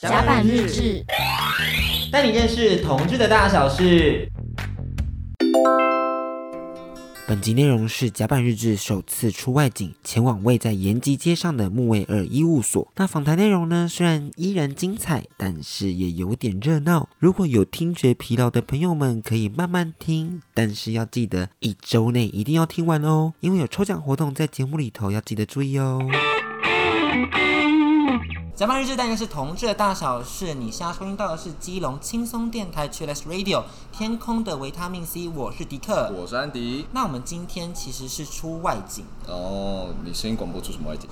甲板日志，带你认识同志的大小事。本集内容是甲板日志首次出外景，前往位在延吉街上的木卫二医务所。那访谈内容呢，虽然依然精彩，但是也有点热闹。如果有听觉疲劳的朋友们，可以慢慢听，但是要记得一周内一定要听完哦，因为有抽奖活动在节目里头，要记得注意哦。甲板日志单元是同志的大小事，你现在收听到的是基隆轻松电台 Chillax Radio 天空的维他命 C，我是迪克，我是安迪。那我们今天其实是出外景哦，你声音广播出什么外景？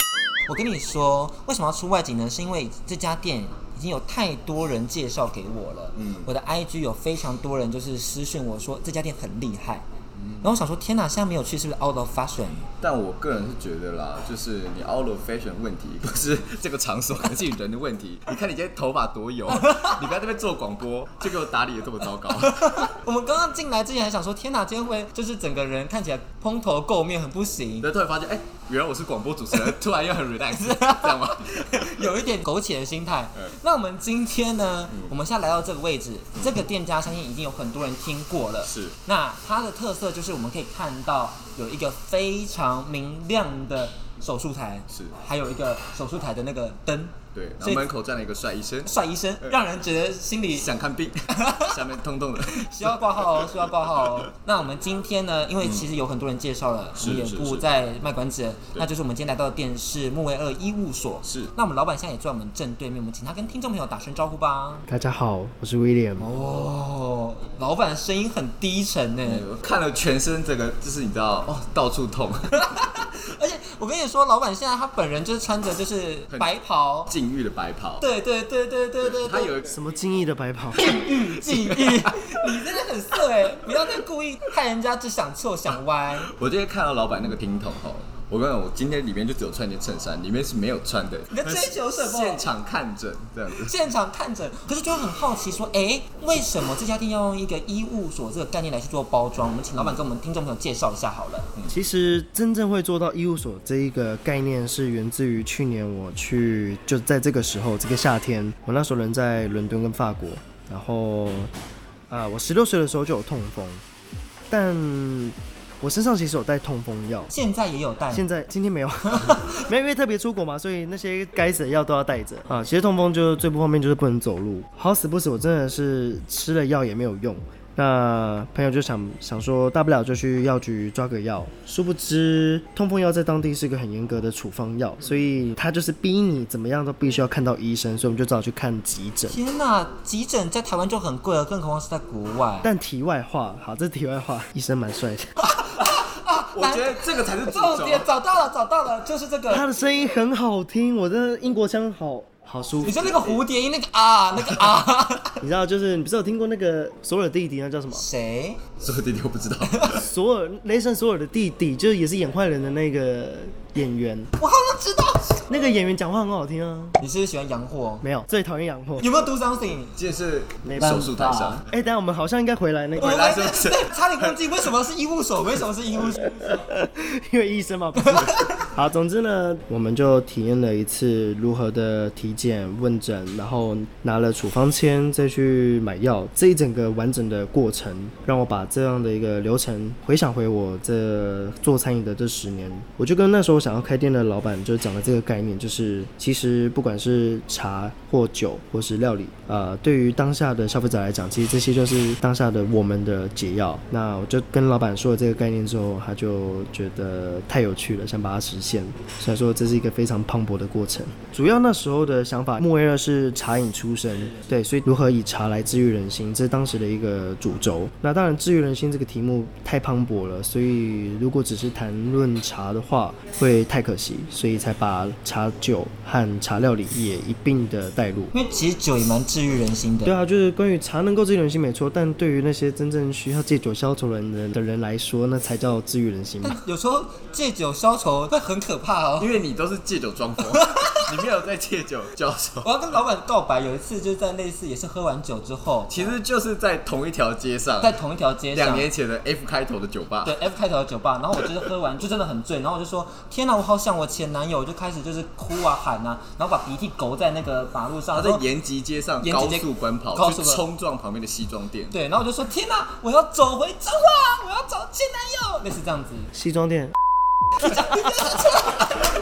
我跟你说，为什么要出外景呢？是因为这家店已经有太多人介绍给我了，嗯，我的 IG 有非常多人就是私讯我说这家店很厉害。然后我想说，天哪，现在没有去是不是 out of fashion？但我个人是觉得啦，就是你 out of fashion 问题不是这个场所，而是人的问题。你看你今天头发多油，你不要在这边做广播，就给我打理的这么糟糕。我们刚刚进来之前还想说，天哪，今天会就是整个人看起来蓬头垢面，很不行。对，突然发现，哎，原来我是广播主持人，突然又很 relax，这样吗？有一点苟且的心态。那我们今天呢，我们现在来到这个位置，这个店家相信已经有很多人听过了。是。那它的特色就是我们可以看到有一个非常明亮的手术台，是，还有一个手术台的那个灯。对，然后门口站了一个帅医生，帅医生让人觉得心里想看病，下面痛痛的，需要挂号哦，需要挂号哦。那我们今天呢，因为其实有很多人介绍了，我们也不再卖关子，那就是我们今天来到的店是木卫二医务所。是，那我们老板现在也坐在我们正对面，我们请他跟听众朋友打声招呼吧。大家好，我是 William。哦，老板声音很低沉呢，看了全身这个就是你知道哦，到处痛。而且我跟你说，老板现在他本人就是穿着就是白袍，禁欲的白袍。对对对对对对，他有什么禁欲的白袍？禁欲禁欲，你真的很色哎！不要再故意害人家，只想错想歪。我今天看到老板那个听筒吼。我跟你讲，我今天里面就只有穿一件衬衫，里面是没有穿的。你在追求什么？现场看诊这样子。现场看诊，可是就会很好奇说，哎、欸，为什么这家店要用一个医务所这个概念来去做包装？我们请老板跟我们听众朋友介绍一下好了。嗯其实真正会做到医务所这一个概念，是源自于去年我去，就在这个时候，这个夏天，我那时候人在伦敦跟法国，然后啊、呃，我十六岁的时候就有痛风，但。我身上其实有带痛风药，现在也有带。现在今天没有，没有因为特别出国嘛，所以那些该死的药都要带着啊。其实痛风就是最不方便就是不能走路，好死不死我真的是吃了药也没有用。那朋友就想想说，大不了就去药局抓个药。殊不知痛风药在当地是一个很严格的处方药，所以他就是逼你怎么样都必须要看到医生，所以我们就只好去看急诊。天哪，急诊在台湾就很贵了，更何况是在国外。但题外话，好，这是题外话，医生蛮帅的。我觉得这个才是重点，找到了，找到了，就是这个。他的声音很好听，我的英国腔好好舒服。你说那个蝴蝶音，那个啊，那个啊，你知道，就是你不是有听过那个索尔弟弟，那叫什么？谁？索尔弟弟我不知道。索尔雷神索尔的弟弟，就是也是演坏人的那个演员。我好像知道。那个演员讲话很好听啊！你是不是喜欢洋货？没有，最讨厌洋货。有没有 do something？这是手术台上。哎，等下我们好像应该回来那个。回来是不是？差点忘记为什么是医务所？为什么是医务所？因为医生嘛，不是。好，总之呢，我们就体验了一次如何的体检、问诊，然后拿了处方签再去买药，这一整个完整的过程，让我把这样的一个流程回想回我这做餐饮的这十年，我就跟那时候想要开店的老板就讲了这个概念。就是，其实不管是茶或酒或是料理，呃，对于当下的消费者来讲，其实这些就是当下的我们的解药。那我就跟老板说了这个概念之后，他就觉得太有趣了，想把它实。所以说这是一个非常磅礴的过程。主要那时候的想法，木卫二是茶饮出身，对，所以如何以茶来治愈人心，这是当时的一个主轴。那当然，治愈人心这个题目太磅礴了，所以如果只是谈论茶的话，会太可惜，所以才把。茶酒和茶料理也一并的带入，因为其实酒也蛮治愈人心的。对啊，就是关于茶能够治愈人心没错，但对于那些真正需要借酒消愁的人的人来说，那才叫治愈人心嘛。有时候借酒消愁会很很可怕哦。因为你都是借酒装疯，你没有在借酒浇愁。我要跟老板告白，有一次就是在类似也是喝完酒之后，其实就是在同一条街上，在同一条街上，两年前的 F 开头的酒吧，对 F 开头的酒吧。然后我就是喝完就真的很醉，然后我就说天哪，我好想我前男友，我就开始就是哭啊喊啊，然后把鼻涕勾在那个马路上，他在延吉街上高速奔跑，高速冲撞旁边的西装店。对，然后我就说天哪，我要走回彰化，我要找前男友，类似这样子。西装店。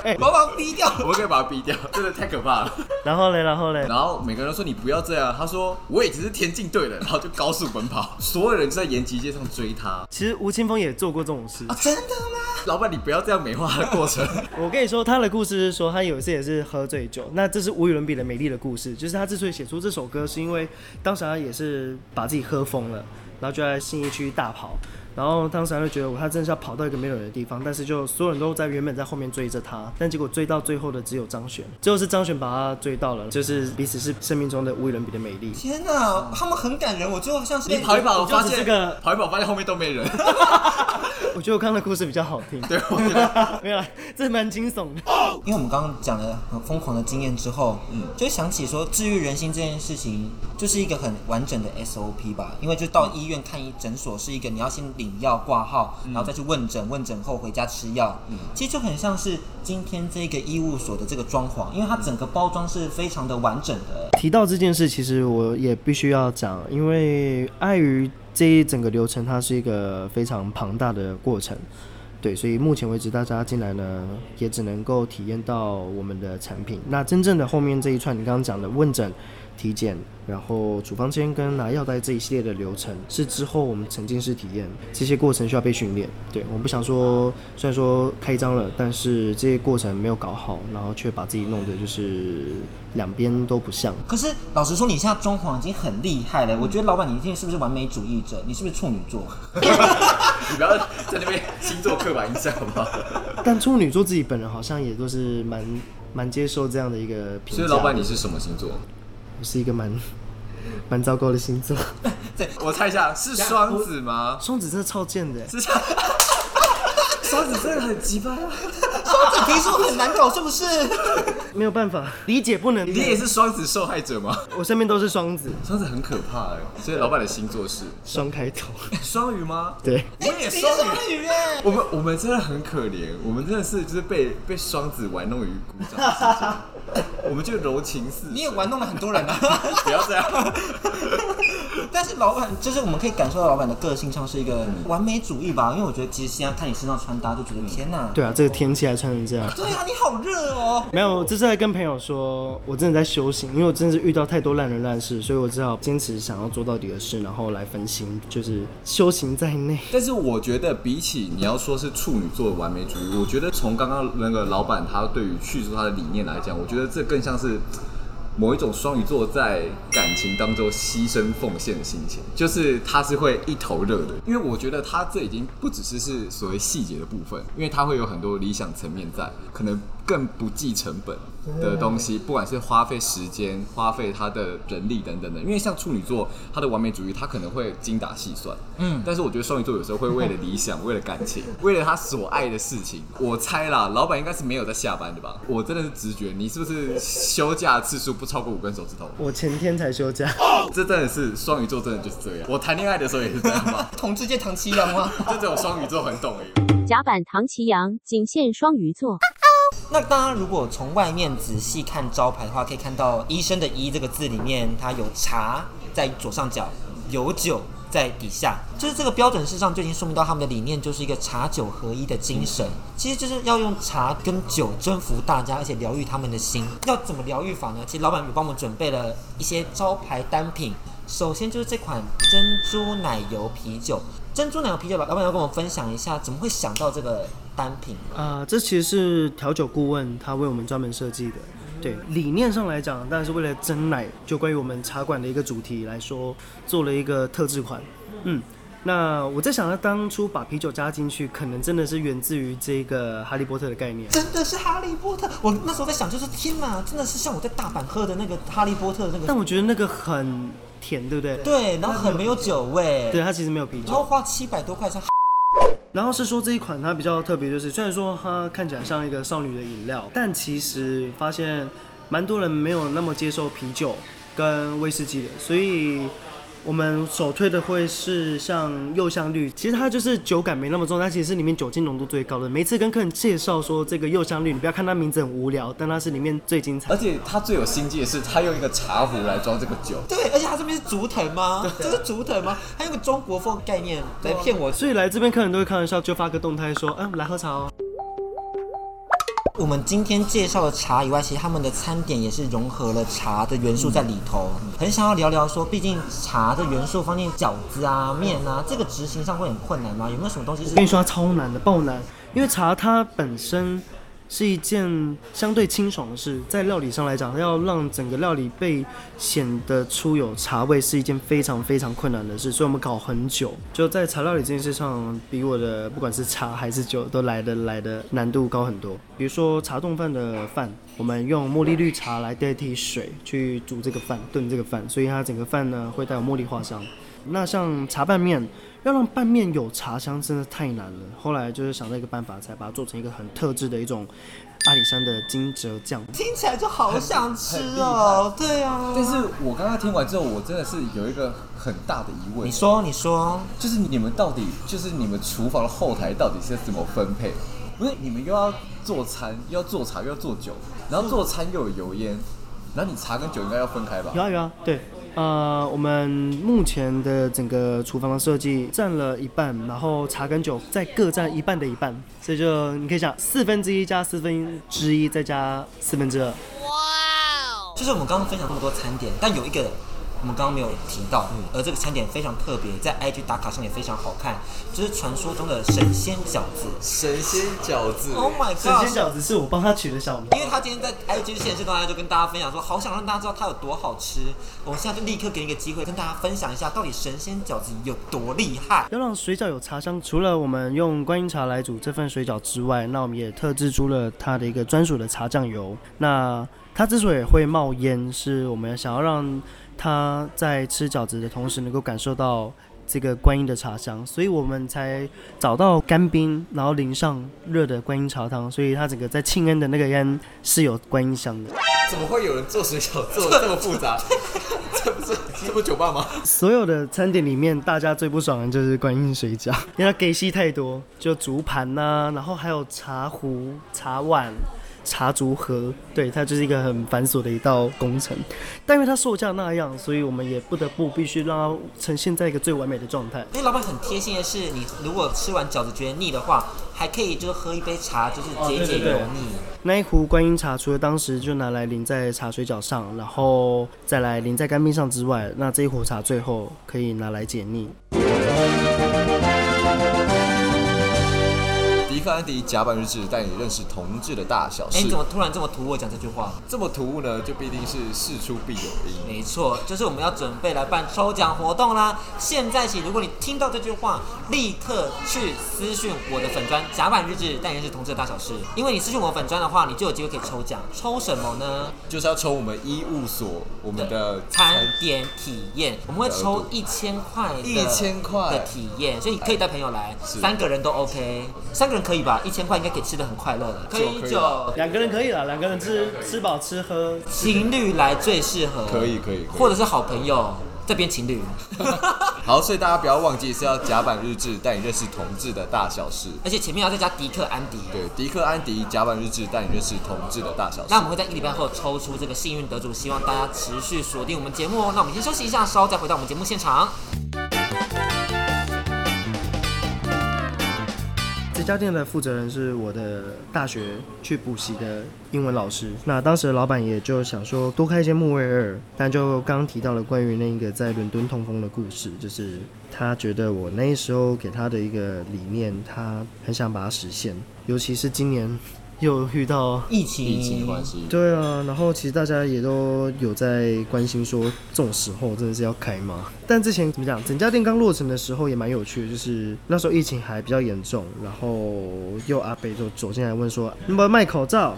欸、我把他逼掉，我可以把他逼掉，真的太可怕了。然后嘞，然后嘞，然后每个人都说你不要这样。他说我也只是田径队的，然后就高速奔跑，所有人就在延吉街上追他。其实吴青峰也做过这种事啊，真的吗？老板，你不要这样美化他的过程。我跟你说，他的故事是说，他有一次也是喝醉酒。那这是无与伦比的美丽的故事，就是他之所以写出这首歌，是因为当时他也是把自己喝疯了，然后就在信义区大跑。然后当时他就觉得我他真的是要跑到一个没有人的地方，但是就所有人都在原本在后面追着他，但结果追到最后的只有张悬，最后是张悬把他追到了，就是彼此是生命中的无与伦比的美丽。天哪，他们很感人，我最后像是你跑一跑，我发现这个跑一跑发现后面都没人。我觉得我刚刚的故事比较好听，对，我觉得没有，这蛮惊悚的。因为我们刚刚讲了很疯狂的经验之后，嗯，就想起说治愈人心这件事情就是一个很完整的 SOP 吧，因为就到医院看医诊所是一个你要先领药挂号，然后再去问诊，问诊后回家吃药，嗯，其实就很像是今天这个医务所的这个装潢，因为它整个包装是非常的完整的。提到这件事，其实我也必须要讲，因为碍于这一整个流程，它是一个非常庞大的过程。对，所以目前为止，大家进来呢，也只能够体验到我们的产品。那真正的后面这一串，你刚刚讲的问诊、体检，然后处方签跟拿药袋这一系列的流程，是之后我们沉浸式体验，这些过程需要被训练。对，我们不想说，虽然说开张了，但是这些过程没有搞好，然后却把自己弄得就是两边都不像。可是老实说，你现在装潢已经很厉害了。我觉得老板，你一定是不是完美主义者？你是不是处女座？你不要在那边星座刻板印象好不好？但处女座自己本人好像也都是蛮蛮接受这样的一个评价。所以老板你是什么星座？我是一个蛮 蛮糟糕的星座。对，我猜一下，是双子吗？双子真的超贱的。是双子 真的很奇葩啊！双子听说很难搞，是不是？没有办法理解，不能。你也是双子受害者吗？我身边都是双子，双子很可怕哎。所以老板的星座是双开头，双鱼吗？对，我也双鱼哎。我们我们真的很可怜，我们真的是就是被被双子玩弄于股掌之间，我们就柔情似水。你也玩弄了很多人啊！不要这样。但是老板就是我们可以感受到老板的个性上是一个完美主义吧，因为我觉得其实现在看你身上穿搭就觉得天哪。对啊，这个天气还穿成这样。对啊，你好热哦。没有，这是在跟朋友说，我真的在修行，因为我真的是遇到太多烂人烂事，所以我只好坚持想要做到底的事，然后来分心，就是修行在内。但是我觉得比起你要说是处女座的完美主义，我觉得从刚刚那个老板他对于叙述他的理念来讲，我觉得觉得这更像是。某一种双鱼座在感情当中牺牲奉献的心情，就是他是会一头热的，因为我觉得他这已经不只是是所谓细节的部分，因为他会有很多理想层面在，可能更不计成本的东西，不管是花费时间、花费他的人力等等的。因为像处女座，他的完美主义，他可能会精打细算，嗯，但是我觉得双鱼座有时候会为了理想、为了感情、为了他所爱的事情，我猜啦，老板应该是没有在下班的吧？我真的是直觉，你是不是休假次数不超过五根手指头？我前天才休假，这真的是双鱼座，真的就是这样。我谈恋爱的时候也是这样吗？同志界唐奇阳吗？就这种双鱼座很懂哎。甲板唐奇阳仅限双鱼座。那大家如果从外面仔细看招牌的话，可以看到“医生”的“医”这个字里面，它有茶在左上角，有酒在底下，就是这个标准事实上就已经说明到他们的理念就是一个茶酒合一的精神。其实就是要用茶跟酒征服大家，而且疗愈他们的心。要怎么疗愈法呢？其实老板有帮我们准备了一些招牌单品。首先就是这款珍珠奶油啤酒。珍珠奶油啤酒，老板要跟我分享一下，怎么会想到这个单品？啊、呃，这其实是调酒顾问他为我们专门设计的。对，理念上来讲，当然是为了珍奶，就关于我们茶馆的一个主题来说，做了一个特制款。嗯，那我在想，他当初把啤酒加进去，可能真的是源自于这个哈利波特的概念。真的是哈利波特？我那时候在想，就是天哪，真的是像我在大阪喝的那个哈利波特那个。但我觉得那个很甜，对不对？对，然后很没有酒味。对，它其实没有啤酒。然后花七百多块钱。然后是说这一款它比较特别，就是虽然说它看起来像一个少女的饮料，但其实发现蛮多人没有那么接受啤酒跟威士忌的，所以。我们首推的会是像柚香绿，其实它就是酒感没那么重，它其实是里面酒精浓度最高的。每次跟客人介绍说这个柚香绿，你不要看它名字很无聊，但它是里面最精彩。而且它最有心机的是，它用一个茶壶来装这个酒。对，而且它这边是竹藤吗？这是竹藤吗？它用个中国风概念来骗我，所以来这边客人都会开玩笑，就发个动态说，嗯，来喝茶哦。我们今天介绍的茶以外，其实他们的餐点也是融合了茶的元素在里头。很想要聊聊说，毕竟茶的元素放进饺子啊、面啊，这个执行上会很困难吗？有没有什么东西是？我跟你说，超难的，爆难，因为茶它本身。是一件相对清爽的事，在料理上来讲，要让整个料理被显得出有茶味，是一件非常非常困难的事。所以我们搞很久，就在茶料理这件事上，比我的不管是茶还是酒都来的来的难度高很多。比如说茶冻饭的饭，我们用茉莉绿茶来代替水去煮这个饭，炖这个饭，所以它整个饭呢会带有茉莉花香。那像茶拌面，要让拌面有茶香，真的太难了。后来就是想到一个办法，才把它做成一个很特制的一种阿里山的金桔酱。听起来就好想吃哦。对啊。但是我刚刚听完之后，我真的是有一个很大的疑问。你说，你说，就是你们到底，就是你们厨房的后台到底是怎么分配？不是你们又要做餐，又要做茶，又要做酒，然后做餐又有油烟，然后你茶跟酒应该要分开吧？有啊有啊，对。呃，我们目前的整个厨房的设计占了一半，然后茶跟酒再各占一半的一半，所以就你可以想四分之一加四分之一再加四分之二。哇！就是我们刚刚分享这么多餐点，但有一个。我们刚刚没有提到，嗯而这个餐点非常特别，在 IG 打卡上也非常好看，就是传说中的神仙饺子。神仙饺子，Oh my God！神仙饺子是我帮他取的小名，因为他今天在 IG 现实当中就跟大家分享说，好想让大家知道它有多好吃。我们现在就立刻给你一个机会，跟大家分享一下，到底神仙饺子有多厉害。要让水饺有茶香，除了我们用观音茶来煮这份水饺之外，那我们也特制出了它的一个专属的茶酱油。那它之所以会冒烟，是我们想要让他在吃饺子的同时，能够感受到这个观音的茶香，所以我们才找到干冰，然后淋上热的观音茶汤，所以它整个在庆恩的那个烟是有观音香的。怎么会有人做水饺做的这么复杂？这不是这不酒吧吗？所有的餐点里面，大家最不爽的就是观音水饺，因为它给息太多，就竹盘呐、啊，然后还有茶壶、茶碗。茶竹盒，对，它就是一个很繁琐的一道工程，但因为它售价那样，所以我们也不得不必须让它呈现在一个最完美的状态。因为老板很贴心的是，你如果吃完饺子觉得腻的话，还可以就是喝一杯茶，就是解解油腻。那一壶观音茶，除了当时就拿来淋在茶水饺上，然后再来淋在干冰上之外，那这一壶茶最后可以拿来解腻。克安迪甲板日志带你认识同志的大小事。哎，你怎么突然这么突兀讲这句话？这么突兀呢，就必定是事出必有因。没错，就是我们要准备来办抽奖活动啦。现在起，如果你听到这句话，立刻去私讯我的粉砖甲板日志带你认识同志的大小事。因为你私讯我粉砖的话，你就有机会可以抽奖。抽什么呢？就是要抽我们医务所我们的餐点体验，我们会抽一千块，一千块的体验，所以你可以带朋友来，三个人都 OK，三个人可以。可以吧，一千块应该可以吃的很快乐了。可以就两个人可以了，两个人吃吃饱吃喝，情侣来最适合。可以可以，或者是好朋友这边情侣。好，所以大家不要忘记是要甲板日志带你认识同志的大小事，而且前面要再加迪克安迪。对，迪克安迪甲板日志带你认识同志的大小事。那我们会在一礼拜后抽出这个幸运得主，希望大家持续锁定我们节目哦。那我们先休息一下，稍后再回到我们节目现场。这家店的负责人是我的大学去补习的英文老师。那当时老板也就想说多开一些木卫二，但就刚提到了关于那个在伦敦痛风的故事，就是他觉得我那时候给他的一个理念，他很想把它实现。尤其是今年又遇到疫情疫情的关系。对啊，然后其实大家也都有在关心说，这种时候真的是要开吗？但之前怎么讲，整家店刚落成的时候也蛮有趣的，就是那时候疫情还比较严重，然后又阿北就走进来问说：“你们卖口罩？”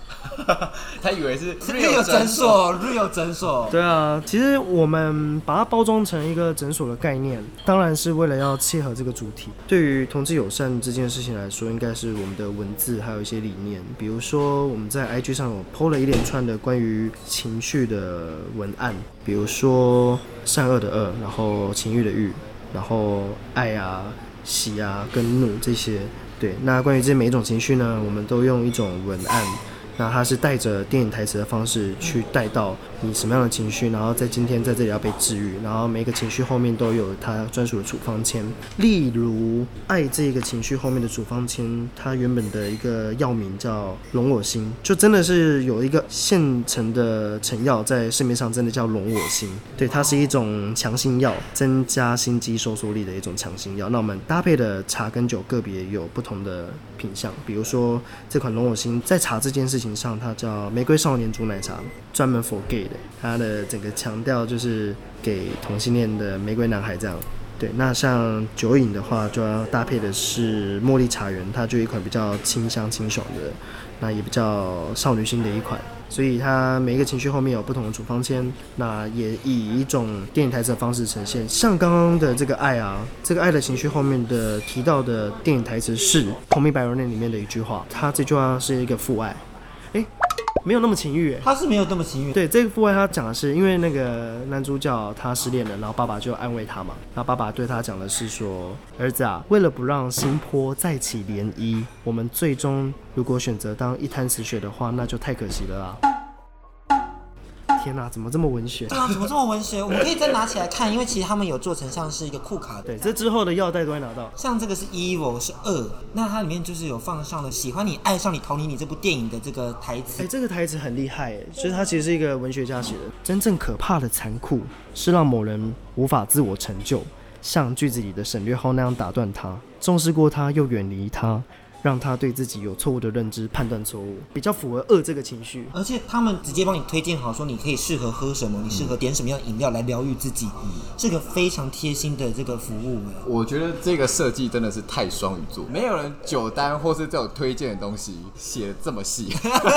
他以为是 Real 诊所，Real 诊所。对啊，其实我们把它包装成一个诊所的概念，当然是为了要切合这个主题。对于同志友善这件事情来说，应该是我们的文字还有一些理念，比比如说我们在 IG 上有 PO 了一连串的关于情绪的文案，比如说善恶的恶，然后情欲的欲，然后爱啊、喜啊跟怒这些。对，那关于这每一种情绪呢，我们都用一种文案。那它是带着电影台词的方式去带到你什么样的情绪，然后在今天在这里要被治愈，然后每个情绪后面都有它专属的处方签。例如爱这个情绪后面的处方签，它原本的一个药名叫龙我心，就真的是有一个现成的成药在市面上，真的叫龙我心。对，它是一种强心药，增加心肌收缩力的一种强心药。那我们搭配的茶跟酒个别有不同的品相，比如说这款龙我心在茶这件事情。上它叫玫瑰少年煮奶茶，专门 for gay 的。它的整个强调就是给同性恋的玫瑰男孩这样。对，那像酒饮的话，就要搭配的是茉莉茶园，它就一款比较清香清爽的，那也比较少女心的一款。所以它每一个情绪后面有不同的处方签，那也以一种电影台词的方式呈现。像刚刚的这个爱啊，这个爱的情绪后面的提到的电影台词是《Call Me by Your Name》里面的一句话，它这句话是一个父爱。哎，没有那么情欲，哎，他是没有那么情欲。对，这个父爱他讲的是，因为那个男主角他失恋了，然后爸爸就安慰他嘛，然后爸爸对他讲的是说，儿子啊，为了不让新坡再起涟漪，我们最终如果选择当一滩死水的话，那就太可惜了啦。天哪，怎么这么文学？对啊，怎么这么文学？我们可以再拿起来看，因为其实他们有做成像是一个库卡。对，这之后的药袋都会拿到。像这个是 evil 是恶，那它里面就是有放上了喜欢你、爱上你、逃离你这部电影的这个台词。哎、欸，这个台词很厉害，哎，就是它其实是一个文学家写的。真正可怕的残酷是让某人无法自我成就，像句子里的省略号那样打断他，重视过他又远离他。让他对自己有错误的认知，判断错误，比较符合恶这个情绪。而且他们直接帮你推荐好，说你可以适合喝什么，你适合点什么样饮料来疗愈自己，嗯，是个非常贴心的这个服务。我觉得这个设计真的是太双鱼座，没有人酒单或是这种推荐的东西写的这么细。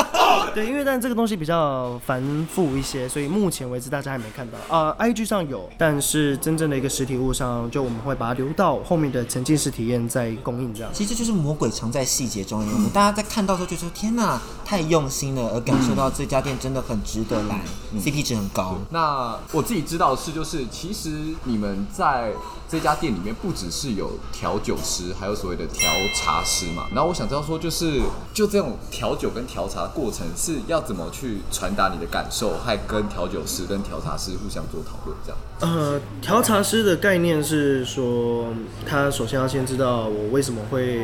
对，因为但这个东西比较繁复一些，所以目前为止大家还没看到啊。Uh, IG 上有，但是真正的一个实体物上，就我们会把它留到后面的沉浸式体验再供应这样。其实就是魔鬼藏在。在细节中，我们大家在看到的时候就说：“天哪，太用心了！”而感受到这家店真的很值得来，嗯，CP 值很高。那我自己知道的是，就是其实你们在这家店里面不只是有调酒师，还有所谓的调茶师嘛。然后我想知道说，就是就这种调酒跟调茶的过程是要怎么去传达你的感受，还跟调酒师跟调茶师互相做讨论这样。呃，调茶师的概念是说，他首先要先知道我为什么会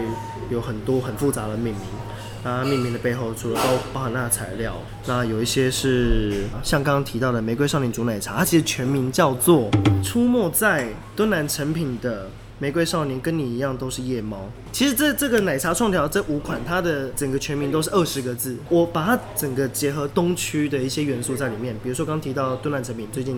有很多很复杂的命名，它命名的背后除了都包含那个材料，那有一些是像刚刚提到的玫瑰少年煮奶茶，它其实全名叫做出没在敦南成品的。玫瑰少年跟你一样都是夜猫。其实这这个奶茶创条这五款，它的整个全名都是二十个字。我把它整个结合东区的一些元素在里面，比如说刚提到敦南成品，最近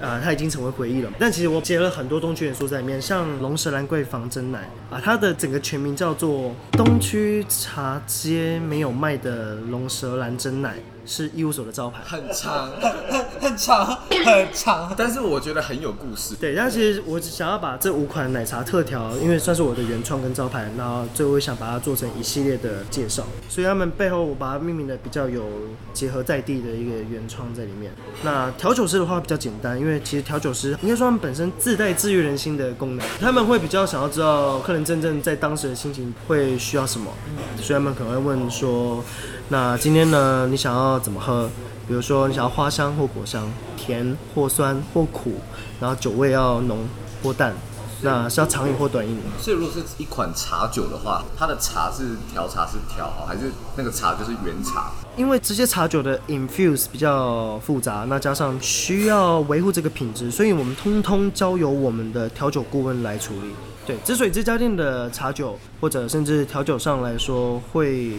啊、呃、它已经成为回忆了。但其实我结合了很多东区元素在里面，像龙舌兰桂坊珍奶啊，它的整个全名叫做东区茶街没有卖的龙舌兰珍奶。是义务所的招牌，很长，很很长，很长，但是我觉得很有故事。对，但其实我想要把这五款奶茶特调，因为算是我的原创跟招牌，然后最后我想把它做成一系列的介绍，所以他们背后我把它命名的比较有结合在地的一个原创在里面。那调酒师的话比较简单，因为其实调酒师应该说他们本身自带治愈人心的功能，他们会比较想要知道客人真正在当时的心情会需要什么，所以他们可能会问说。那今天呢，你想要怎么喝？比如说，你想要花香或果香，甜或酸或苦，然后酒味要浓或淡，那是要长饮或短饮。所以，如果是一款茶酒的话，它的茶是调茶是调好，还是那个茶就是原茶？因为这些茶酒的 infuse 比较复杂，那加上需要维护这个品质，所以我们通通交由我们的调酒顾问来处理。对，之所以这家店的茶酒或者甚至调酒上来说会。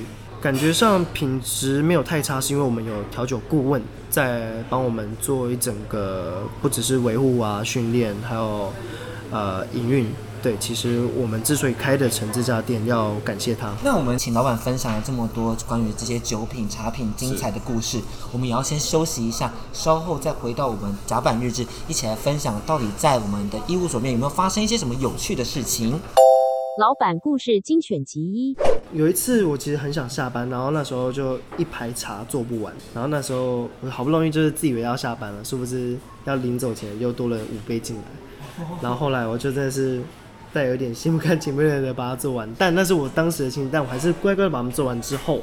感觉上品质没有太差，是因为我们有调酒顾问在帮我们做一整个，不只是维护啊、训练，还有呃营运。对，其实我们之所以开得成这家店，要感谢他。那我们请老板分享了这么多关于这些酒品、茶品精彩的故事，我们也要先休息一下，稍后再回到我们甲板日志，一起来分享到底在我们的医务所面有没有发生一些什么有趣的事情。老板故事精选集一。有一次我其实很想下班，然后那时候就一排茶做不完，然后那时候我好不容易就是自以为要下班了，殊不知要临走前又多了五杯进来，然后后来我就真的是。带有点心不甘情不愿的把它做完，但那是我当时的心情，但我还是乖乖的把它们做完之后，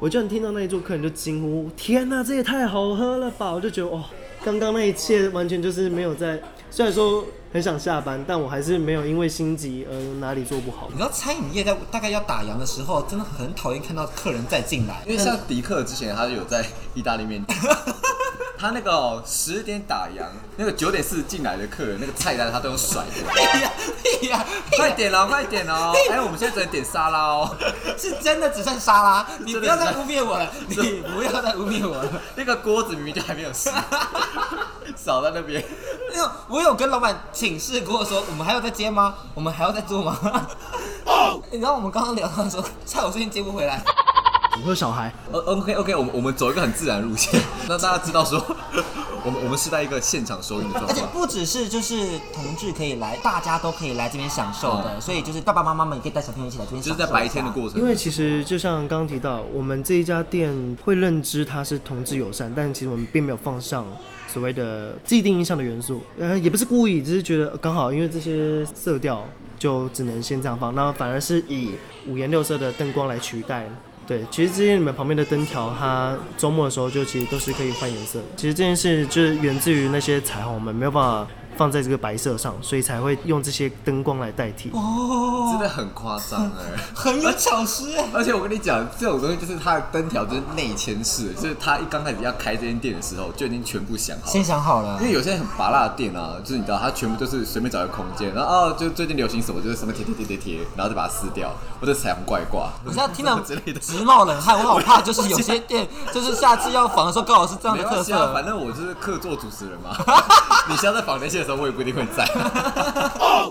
我就能听到那一桌客人就惊呼：“天哪，这也太好喝了吧！”我就觉得哦，刚刚那一切完全就是没有在，虽然说很想下班，但我还是没有因为心急而哪里做不好。你知道餐饮业在大概要打烊的时候，真的很讨厌看到客人再进来，因为像迪克之前他有在意大利面。他那个十点打烊，那个九点四十进来的客人，那个菜单他都有甩的。哎呀，哎呀，快点哦，快点哦！哎，我们现在只能点沙拉哦，是真的只剩沙拉，你不要再污蔑我了，你不要再污蔑我了。那个锅子明明就还没有洗，少在那边。我有跟老板请示过说，我们还要再接吗？我们还要再做吗？你知道我们刚刚聊到说，菜我最近接不回来。有小孩，呃，OK OK，我们我们走一个很自然路线，让大家知道说，我们我们是在一个现场收音的状态，而且不只是就是同志可以来，大家都可以来这边享受的，所以就是爸爸妈妈们也可以带小朋友一起来这边，就是在白天的过程。因为其实就像刚刚提到，我们这一家店会认知它是同志友善，但其实我们并没有放上所谓的既定印象的元素，呃，也不是故意，只是觉得刚好因为这些色调就只能先这样放，那反而是以五颜六色的灯光来取代。对，其实这些你们旁边的灯条，它周末的时候就其实都是可以换颜色。其实这件事就是源自于那些彩虹，们没有办法放在这个白色上，所以才会用这些灯光来代替。哦，真的很夸张哎，很有巧思哎。而且我跟你讲，这种东西就是它的灯条就是内嵌式，就是他一刚开始要开这间店的时候就已经全部想好了。先想好了。因为有些很拔辣的店啊，就是你知道，它全部都是随便找一个空间，然后哦，就最近流行什么就是什么贴贴贴贴贴，然后再把它撕掉，或者彩虹挂一挂。我现在听到直冒冷汗，我好怕，就是有些店 就是下次要仿的时候刚好是这样的特色。啊、反正我就是客座主持人嘛。你现在在访那些的时候，我也不一定会在。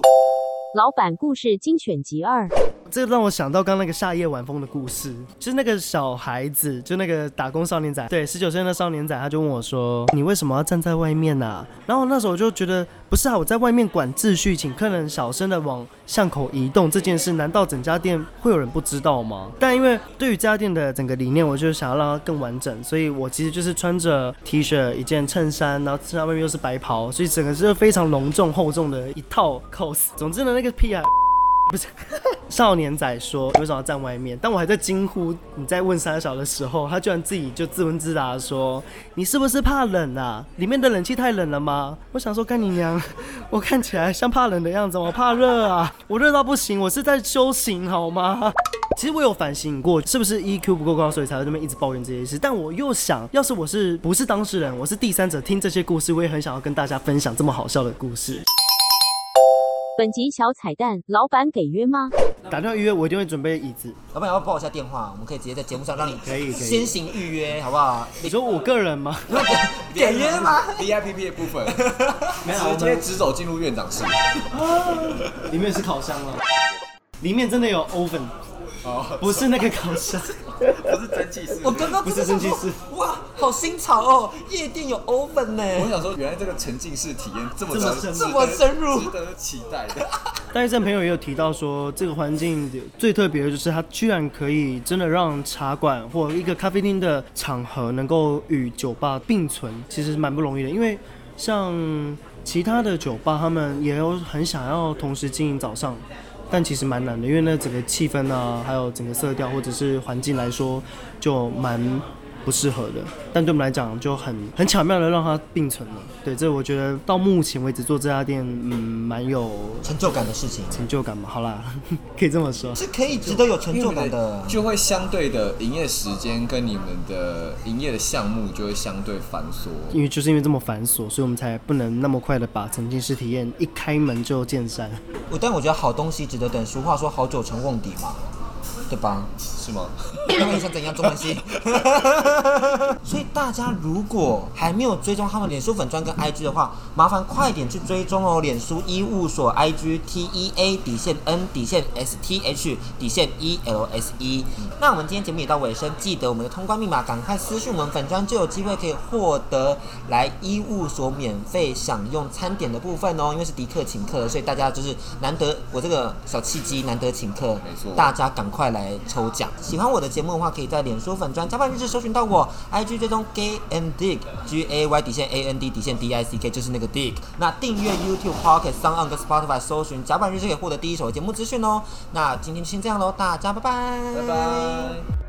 老板故事精选集二，这让我想到刚那个夏夜晚风的故事，就是那个小孩子，就那个打工少年仔，对，十九岁的少年仔，他就问我说：“你为什么要站在外面呢、啊？”然后那时候我就觉得，不是啊，我在外面管秩序，请客人小声的往巷口移动这件事，难道整家店会有人不知道吗？但因为对于这家店的整个理念，我就想要让它更完整，所以我其实就是穿着 T 恤、一件衬衫，然后上面又是白袍，所以整个是非常隆重厚重的一套 cos。总之呢，那个。屁啊！不是 少年仔说为什么要站外面？当我还在惊呼你在问三小的时候，他居然自己就自问自答说：“你是不是怕冷啊？里面的冷气太冷了吗？”我想说干你娘！我看起来像怕冷的样子，我怕热啊！我热到不行，我是在修行好吗？其实我有反省过，是不是 EQ 不够高，所以才在这边一直抱怨这些事？但我又想，要是我是不是当事人，我是第三者，听这些故事，我也很想要跟大家分享这么好笑的故事。本集小彩蛋，老板给约吗？打电话预约，我一定会准备椅子。老板要不要报一下电话？我们可以直接在节目上让你可以先行预约，好不好？你说我个人吗？给约吗？VIP 的部分，直接直走进入院长室。里面是烤箱吗？里面真的有 oven。哦，不是那个烤箱，不是蒸汽室。我刚刚不是蒸汽室。哇，好新潮哦！夜店有 oven 呢。我想说，原来这个沉浸式体验这么这么这么深入，值得期待的。但是这朋友也有提到说，这个环境最特别的就是它居然可以真的让茶馆或一个咖啡厅的场合能够与酒吧并存，其实蛮不容易的。因为像其他的酒吧，他们也有很想要同时经营早上。但其实蛮难的，因为那整个气氛啊，还有整个色调或者是环境来说，就蛮不适合的，但对我们来讲就很很巧妙的让它并存了。对，这我觉得到目前为止做这家店，嗯，蛮有成就感的事情。成就感嘛，好啦，可以这么说，是可以值得有成就感的。就会相对的营业时间跟你们的营业的项目就会相对繁琐。因为就是因为这么繁琐，所以我们才不能那么快的把沉浸式体验一开门就见山。我但我觉得好东西值得等，俗话说好酒成瓮底嘛。对吧？是吗？那你想怎样中文系？所以大家如果还没有追踪他们脸书粉专跟 IG 的话，麻烦快点去追踪哦！脸书医务所 IG T E A 底线 N 底线 S T H 底线 E L S E。那我们今天节目也到尾声，记得我们的通关密码，赶快私讯我们粉专，就有机会可以获得来医务所免费享用餐点的部分哦。因为是迪克请客，所以大家就是难得我这个小契机，难得请客，没错，大家赶快来来抽奖。喜欢我的节目的话，可以在脸书粉专甲板日志搜寻到我，IG 追踪 Gay and Dig G A Y 底线 A N D 底线 D I C K 就是那个 Dig。那订阅 YouTube Pocket、SoundOn 跟 Spotify 搜寻甲板日志，可以获得第一手节目资讯哦。那今天就先这样喽，大家拜拜，拜拜。